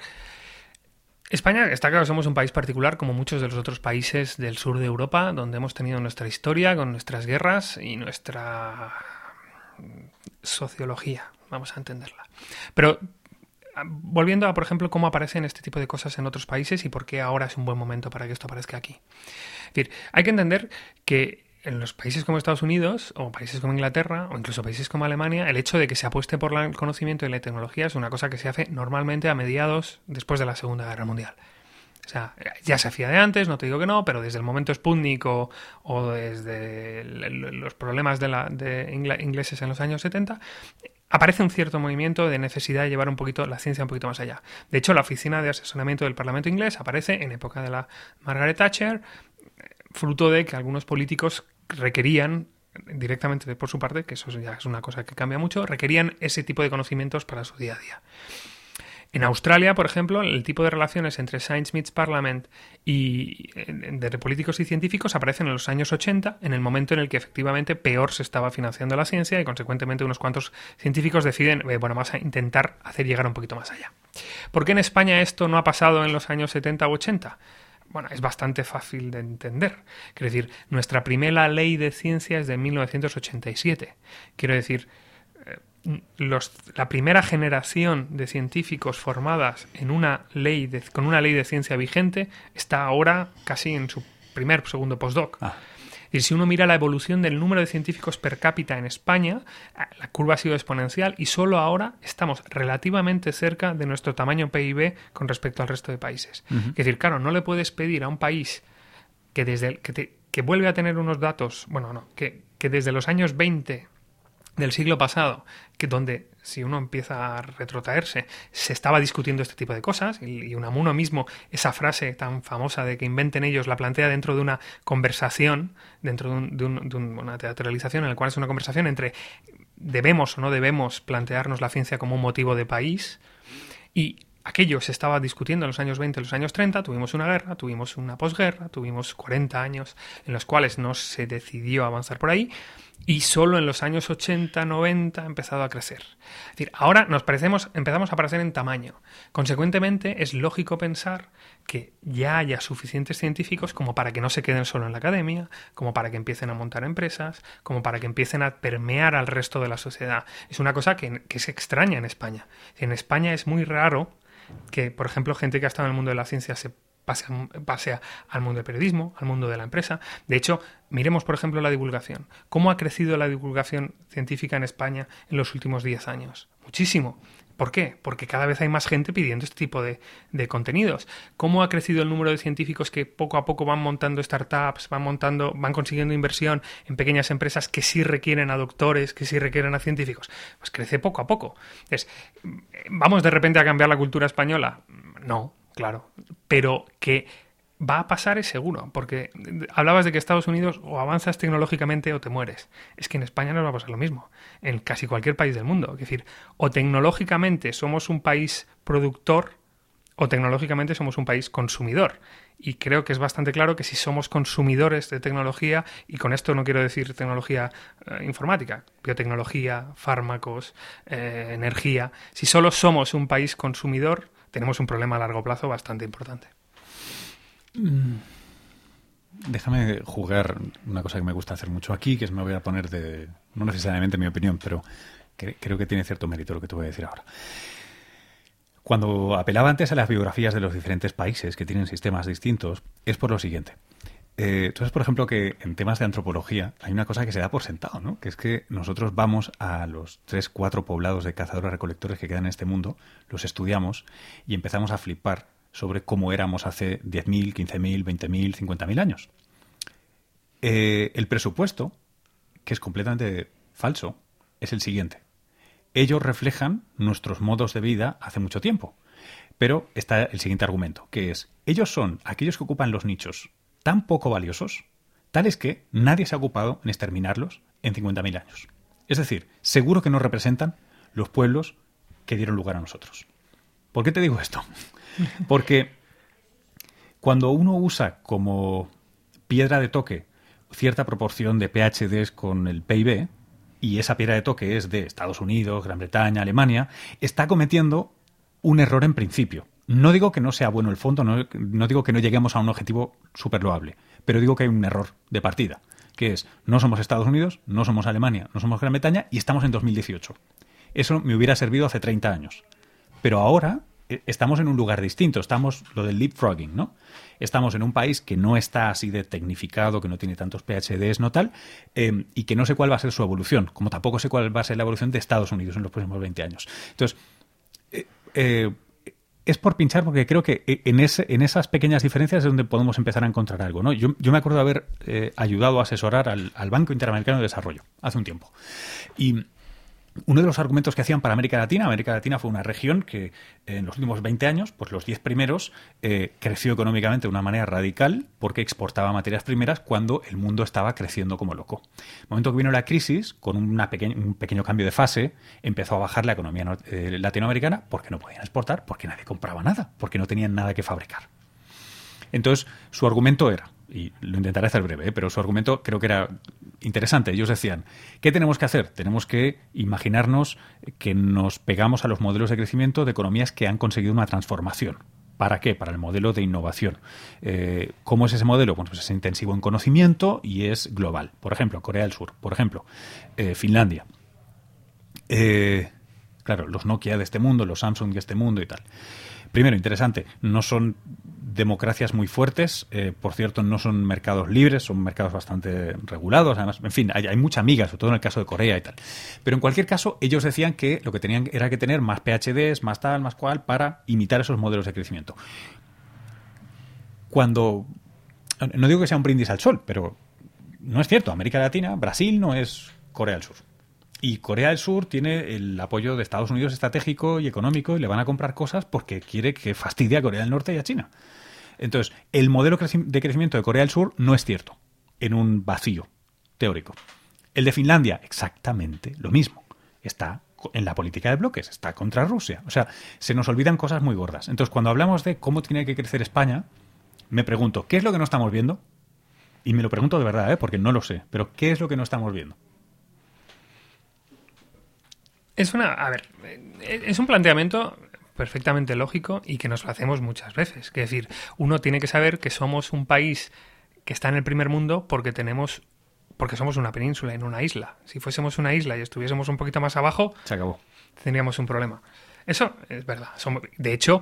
España, está claro, somos un país particular como muchos de los otros países del sur de Europa, donde hemos tenido nuestra historia con nuestras guerras y nuestra sociología, vamos a entenderla. Pero ah, volviendo a, por ejemplo, cómo aparecen este tipo de cosas en otros países y por qué ahora es un buen momento para que esto aparezca aquí. Es decir, hay que entender que en los países como Estados Unidos o países como Inglaterra o incluso países como Alemania, el hecho de que se apueste por el conocimiento y la tecnología es una cosa que se hace normalmente a mediados después de la Segunda Guerra Mundial. O sea, ya se hacía de antes, no te digo que no, pero desde el momento Sputnik o, o desde los problemas de, la, de ingleses en los años 70, aparece un cierto movimiento de necesidad de llevar un poquito la ciencia un poquito más allá. De hecho, la oficina de asesoramiento del Parlamento inglés aparece en época de la Margaret Thatcher, fruto de que algunos políticos requerían directamente por su parte, que eso ya es una cosa que cambia mucho, requerían ese tipo de conocimientos para su día a día. En Australia, por ejemplo, el tipo de relaciones entre Science Meets Parliament y de políticos y científicos aparecen en los años 80, en el momento en el que efectivamente peor se estaba financiando la ciencia y consecuentemente unos cuantos científicos deciden, eh, bueno, vamos a intentar hacer llegar un poquito más allá. ¿Por qué en España esto no ha pasado en los años 70 u 80? Bueno, es bastante fácil de entender. Quiero decir, nuestra primera ley de ciencia es de 1987. Quiero decir, eh, los- la primera generación de científicos formadas en una ley de- con una ley de ciencia vigente está ahora casi en su primer segundo postdoc. Ah. Y si uno mira la evolución del número de científicos per cápita en España, ah, la curva ha sido exponencial y solo ahora estamos relativamente cerca de nuestro tamaño PIB con respecto al resto de países. Es decir, claro, no le puedes pedir a un país que desde el- que, te- que vuelve a tener unos datos, bueno, no, que, que desde los años 20 del siglo pasado, que donde si uno empieza a retrotraerse, se estaba discutiendo este tipo de cosas, y, Unamuno mismo, esa frase tan famosa de que inventen ellos, la plantea dentro de una conversación, dentro de, un- de un- una teatralización, en la cual es una conversación entre debemos o no debemos plantearnos la ciencia como un motivo de país, y aquello se estaba discutiendo en los años 20, en los años 30, tuvimos una guerra, tuvimos una posguerra, tuvimos 40 años en los cuales no se decidió avanzar por ahí y solo en los años 80, 90 ha empezado a crecer. Es decir, ahora nos parecemos, empezamos a aparecer en tamaño. Consecuentemente, es lógico pensar que ya haya suficientes científicos como para que no se queden solo en la academia, como para que empiecen a montar empresas, como para que empiecen a permear al resto de la sociedad. Es una cosa que, que se extraña en España. En España es muy raro que, por ejemplo, gente que ha estado en el mundo de la ciencia se pase, al mundo del periodismo, al mundo de la empresa. De hecho, miremos, por ejemplo, la divulgación. ¿Cómo ha crecido la divulgación científica en España en los últimos 10 años? Muchísimo. ¿Por qué? Porque cada vez hay más gente pidiendo este tipo de, de, contenidos. ¿Cómo ha crecido el número de científicos que poco a poco van montando startups, van montando, van consiguiendo inversión en pequeñas empresas que sí requieren a doctores, que sí requieren a científicos? Pues crece poco a poco. Es, ¿Vamos de repente a cambiar la cultura española? No, claro. Pero que va a pasar es seguro, porque hablabas de que Estados Unidos o avanzas tecnológicamente o te mueres. Es que en España nos va a pasar lo mismo, en casi cualquier país del mundo. Es decir, o tecnológicamente somos un país productor o tecnológicamente somos un país consumidor. Y creo que es bastante claro que si somos consumidores de tecnología, y con esto no quiero decir tecnología eh, informática, biotecnología, fármacos, eh, energía, si solo somos un país consumidor, tenemos un problema a largo plazo bastante importante. Mm. Déjame jugar una cosa que me gusta hacer mucho aquí, que es me voy a poner de, no necesariamente mi opinión, pero creo que tiene cierto mérito lo que te voy a decir ahora. Cuando apelaba antes a las biografías de los diferentes países que tienen sistemas distintos, es por lo siguiente. Eh, entonces, por ejemplo, que en temas de antropología hay una cosa que se da por sentado, ¿no? Que es que nosotros vamos a los tres, cuatro poblados de cazadores-recolectores que quedan en este mundo, los estudiamos y empezamos a flipar sobre cómo éramos hace 10.000, 15.000, 20.000, 50.000 años. Eh, el presupuesto, que es completamente falso, es el siguiente. Ellos reflejan nuestros modos de vida hace mucho tiempo. Pero está el siguiente argumento, que es, ellos son aquellos que ocupan los nichos tan poco valiosos, tales que nadie se ha ocupado en exterminarlos en 50.000 años. Es decir, seguro que no representan los pueblos que dieron lugar a nosotros. ¿Por qué te digo esto? Porque cuando uno usa como piedra de toque cierta proporción de PHDs con el PIB, y esa piedra de toque es de Estados Unidos, Gran Bretaña, Alemania, está cometiendo un error en principio. No digo que no sea bueno el fondo, no, digo que no lleguemos a un objetivo súper loable, pero digo que hay un error de partida, que es no somos Estados Unidos, no somos Alemania, no somos Gran Bretaña y estamos en 2018. Eso me hubiera servido hace 30 años. Pero ahora eh, estamos en un lugar distinto, estamos lo del leapfrogging, ¿no? Estamos en un país que no está así de tecnificado, que no tiene tantos PhDs, no tal, em, y que no sé cuál va a ser su evolución, como tampoco sé cuál va a ser la evolución de Estados Unidos en los próximos 20 años. Entonces, eh, eh, es por pinchar porque creo que en, ese, en esas pequeñas diferencias es donde podemos empezar a encontrar algo. ¿no? Yo, me acuerdo de haber ayudado a asesorar al, al, Banco Interamericano de Desarrollo hace un tiempo. Y uno de los argumentos que hacían para América Latina, América Latina fue una región que en los últimos 20 años, pues los 10 primeros, eh, creció económicamente de una manera radical porque exportaba materias primeras cuando el mundo estaba creciendo como loco. El momento que vino la crisis, con un pequeño cambio de fase, empezó a bajar la economía eh, latinoamericana porque no podían exportar, porque nadie compraba nada, porque no tenían nada que fabricar. Entonces, su argumento era, y lo intentaré hacer breve, ¿eh? pero su argumento creo que era interesante. Ellos decían, ¿qué tenemos que hacer? Tenemos que imaginarnos que nos pegamos a los modelos de crecimiento de economías que han conseguido una transformación. ¿Para qué? Para el modelo de innovación. Eh, ¿Cómo es ese modelo? Pues es intensivo en conocimiento y es global. Por ejemplo, Corea del Sur. Por ejemplo, eh, Finlandia. claro, los Nokia de este mundo, los Samsung de este mundo y tal. Primero, interesante, no son democracias muy fuertes, eh, por cierto, no son mercados libres, son mercados bastante regulados, además, en fin, hay, mucha amiga, sobre todo en el caso de Corea y tal. Pero en cualquier caso, ellos decían que lo que tenían era que tener más PHDs, más tal, más cual, para imitar esos modelos de crecimiento. Cuando, no digo que sea un brindis al sol, pero no es cierto, América Latina, Brasil no es Corea del Sur. Y Corea del Sur tiene el apoyo de Estados Unidos estratégico y económico y le van a comprar cosas porque quiere que fastidie a Corea del Norte y a China. Entonces, el modelo de crecimiento de Corea del Sur no es cierto, en un vacío teórico. El de Finlandia, exactamente lo mismo. Está en la política de bloques, está contra Rusia. O sea, se nos olvidan cosas muy gordas. Entonces, cuando hablamos de cómo tiene que crecer España, me pregunto, ¿qué es lo que no estamos viendo? Y me lo pregunto de verdad, ¿eh? porque no lo sé, pero ¿qué es lo que no estamos viendo? Es una, a ver, es un planteamiento perfectamente lógico y que nos lo hacemos muchas veces. Es decir, uno tiene que saber que somos un país que está en el primer mundo porque tenemos porque somos una península en una isla. Si fuésemos una isla y estuviésemos un poquito más abajo, se acabó. Tendríamos un problema. Eso es verdad. De hecho,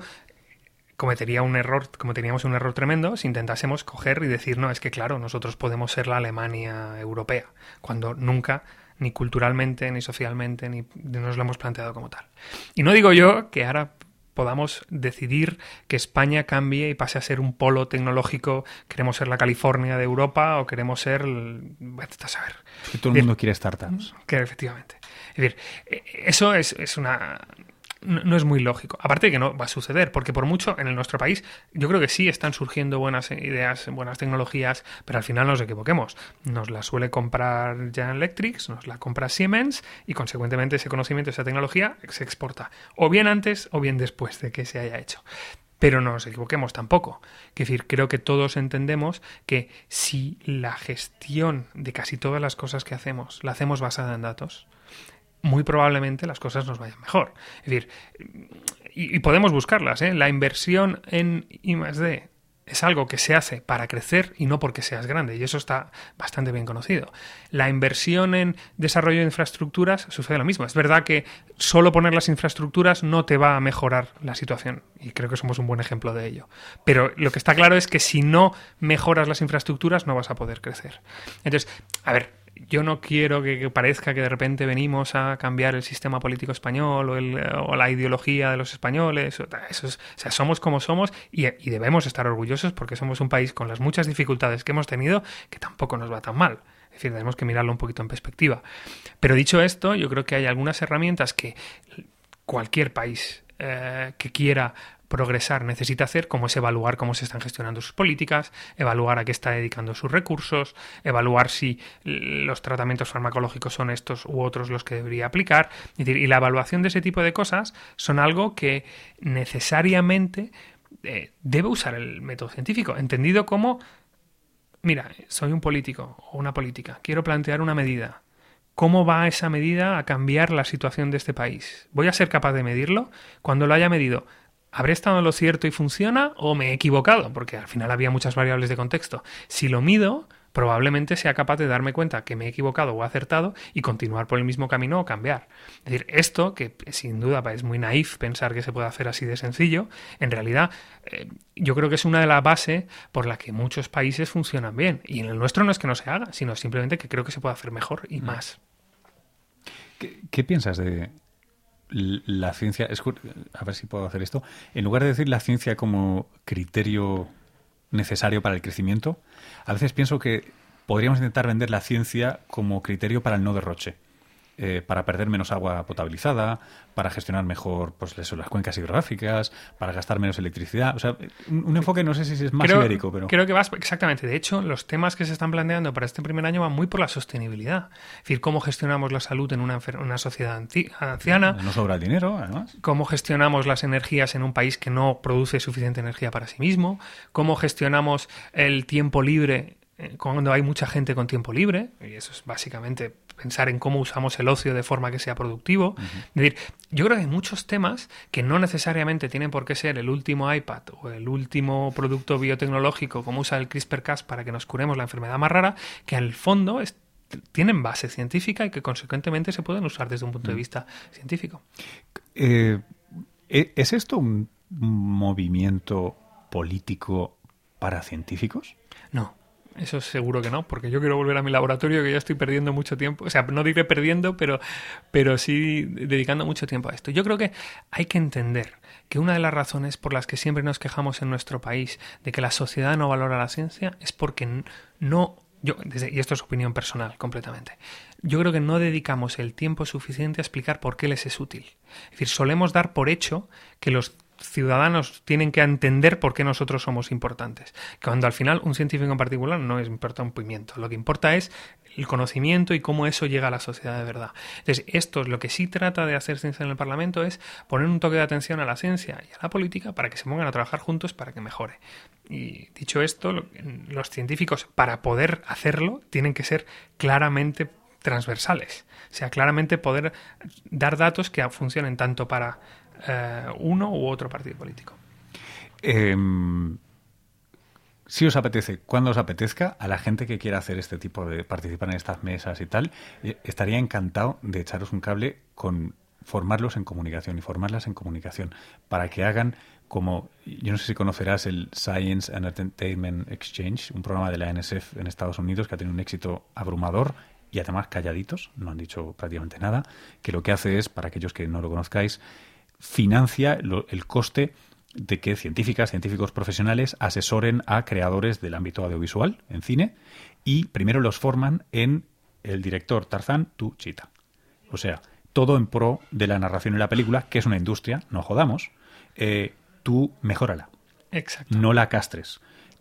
cometería un error, cometeríamos un error tremendo si intentásemos coger y decir, no, es que claro, nosotros podemos ser la Alemania europea, cuando nunca ni culturalmente, ni socialmente, ni nos lo hemos planteado como tal. Y no digo yo que ahora podamos decidir que España cambie y pase a ser un polo tecnológico, queremos ser la California de Europa o queremos ser... A saber. Que todo el mundo quiere startups. Que efectivamente. Es decir, e, eso es, es una no, es muy lógico. Aparte de que no va a suceder, porque por mucho en nuestro país yo creo que sí están surgiendo buenas ideas, buenas tecnologías, pero al final nos equivoquemos. Nos la suele comprar General Electric, nos la compra Siemens y consecuentemente ese conocimiento, esa tecnología se exporta. O bien antes o bien después de que se haya hecho. Pero no nos equivoquemos tampoco. Es decir, creo que todos entendemos que si la gestión de casi todas las cosas que hacemos la hacemos basada en datos, muy probablemente las cosas nos vayan mejor. Es decir, y, podemos buscarlas, ¿eh? La inversión en I+D es algo que se hace para crecer y no porque seas grande, y eso está bastante bien conocido. La inversión en desarrollo de infraestructuras sucede lo mismo. Es verdad que solo poner las infraestructuras no te va a mejorar la situación, y creo que somos un buen ejemplo de ello. Pero lo que está claro es que si no mejoras las infraestructuras no vas a poder crecer. Entonces, a ver, yo no quiero que, parezca que de repente venimos a cambiar el sistema político español o, la ideología de los españoles. Eso o sea, somos como somos y, debemos estar orgullosos porque somos un país con las muchas dificultades que hemos tenido que tampoco nos va tan mal. Es decir, tenemos que mirarlo un poquito en perspectiva. Pero dicho esto, yo creo que hay algunas herramientas que cualquier país eh, que quiera progresar necesita hacer, como es evaluar cómo se están gestionando sus políticas, evaluar a qué está dedicando sus recursos, evaluar si los tratamientos farmacológicos son estos u otros los que debería aplicar. y la evaluación de ese tipo de cosas son algo que necesariamente eh, debe usar el método científico, entendido como, mira, soy un político o una política, quiero plantear una medida. ¿Cómo va esa medida a cambiar la situación de este país? ¿Voy a ser capaz de medirlo? Cuando lo haya medido, ¿Habré estado en lo cierto y funciona o me he equivocado? Porque al final había muchas variables de contexto. Si lo mido, probablemente sea capaz de darme cuenta que me he equivocado o acertado y continuar por el mismo camino o cambiar. Es decir, esto, que sin duda es muy naif pensar que se puede hacer así de sencillo, en realidad eh, yo creo que es una de las bases por la que muchos países funcionan bien. Y en el nuestro no es que no se haga, sino simplemente que creo que se puede hacer mejor y más. qué piensas de, la ciencia, a ver si puedo hacer esto, en lugar de decir la ciencia como criterio necesario para el crecimiento, a veces pienso que podríamos intentar vender la ciencia como criterio para el no derroche. Eh, para perder menos agua potabilizada, para gestionar mejor pues, las cuencas hidrográficas, para gastar menos electricidad. O sea, un, enfoque no sé si es más ibérico, pero... Creo que vas, exactamente. De hecho, los temas que se están planteando para este primer año van muy por la sostenibilidad. Es decir, cómo gestionamos la salud en una, una sociedad anciana. No sobra el dinero, además. Cómo gestionamos las energías en un país que no produce suficiente energía para sí mismo. Cómo gestionamos el tiempo libre cuando hay mucha gente con tiempo libre, y eso es básicamente pensar en cómo usamos el ocio de forma que sea productivo. Es decir, yo creo que hay muchos temas que no necesariamente tienen por qué ser el último iPad o el último producto biotecnológico como usa el CRISPR-Cas para que nos curemos la enfermedad más rara, que al fondo tienen base científica y que consecuentemente se pueden usar desde un punto de vista científico. Eh, ¿e-, ¿Es esto un movimiento político para científicos? No. Eso seguro que no, porque yo quiero volver a mi laboratorio que ya estoy perdiendo mucho tiempo. O sea, no diré perdiendo, pero, pero sí dedicando mucho tiempo a esto. Yo creo que hay que entender que una de las razones por las que siempre nos quejamos en nuestro país de que la sociedad no valora la ciencia es porque no yo, y esto es opinión personal completamente, yo creo que no dedicamos el tiempo suficiente a explicar por qué les es útil. Es decir, solemos dar por hecho que los ciudadanos tienen que entender por qué nosotros somos importantes. Cuando al final un científico en particular no importa un pimiento. Lo que importa es el conocimiento y cómo eso llega a la sociedad de verdad. Entonces, esto es lo que sí trata de hacer ciencia en el Parlamento es poner un toque de atención a la ciencia y a la política para que se pongan a trabajar juntos para que mejore. Y dicho esto, los científicos, para poder hacerlo, tienen que ser claramente transversales. O sea, claramente poder dar datos que funcionen tanto para eh, uno u otro partido político. Em, si os apetece, cuando os apetezca, a la gente que quiera hacer este tipo de participar en estas mesas y tal, eh, estaría encantado de echaros un cable con formarlos en comunicación y formarlas en comunicación para que hagan como, yo no sé si conocerás el Science and Entertainment Exchange, un programa de la NSF en Estados Unidos que ha tenido un éxito abrumador y además calladitos, no han dicho prácticamente nada, que lo que hace es, para aquellos que no lo conozcáis, financia el coste de que científicas, científicos profesionales asesoren a creadores del ámbito audiovisual en cine y primero los forman en el director Tarzán, tu chita. O sea, todo en pro de la narración en la película, que es una industria, no jodamos, eh, tú mejórala. Exacto. No la castres.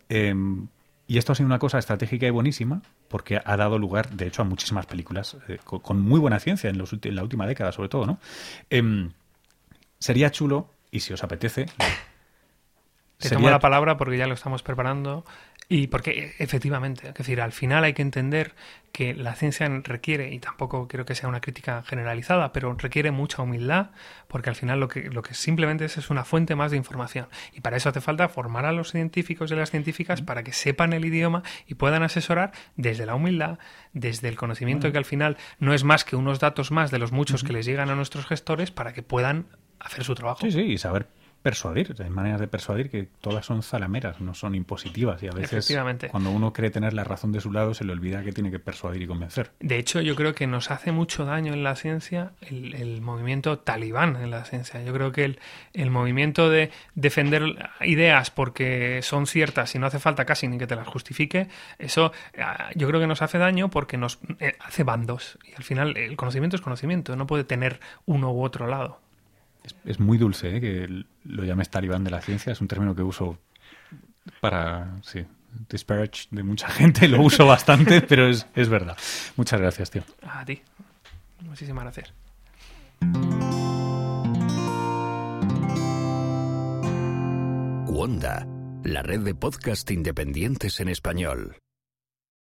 Em, y esto ha sido una cosa estratégica y buenísima porque ha dado lugar, de hecho, a muchísimas películas eh, con, muy buena ciencia en, la última década, sobre todo, ¿no? Sería chulo, y si os apetece... Te tomo la palabra porque ya lo estamos preparando y porque efectivamente, es decir, al final hay que entender que la ciencia requiere, y tampoco creo que sea una crítica generalizada, pero requiere mucha humildad, porque al final lo que, lo que simplemente es es una fuente más de información. Y para eso hace falta formar a los científicos y las científicas para que sepan el idioma y puedan asesorar desde la humildad, desde el conocimiento que al final no es más que unos datos más de los muchos que les llegan a nuestros gestores para que puedan hacer su trabajo. Sí, sí, y saber persuadir. Hay maneras de persuadir que todas son zalameras, no son impositivas. Y a veces, cuando uno cree tener la razón de su lado, se le olvida que tiene que persuadir y convencer. De hecho, yo creo que nos hace mucho daño en la ciencia el, movimiento talibán en la ciencia. Yo creo que el, el, movimiento de defender ideas porque son ciertas y no hace falta casi ni que te las justifique, eso ah, yo creo que nos hace daño porque nos eh, hace bandos. Y al final el conocimiento es conocimiento, no puede tener uno u otro lado es, muy dulce ¿eh? que lo llames talibán de la ciencia. Es un término que uso para, sí, disparage de mucha gente. Lo uso bastante, pero es, es verdad. Muchas gracias, tío. A ti. Muchísimas gracias. Wanda, la red de podcast independientes en español.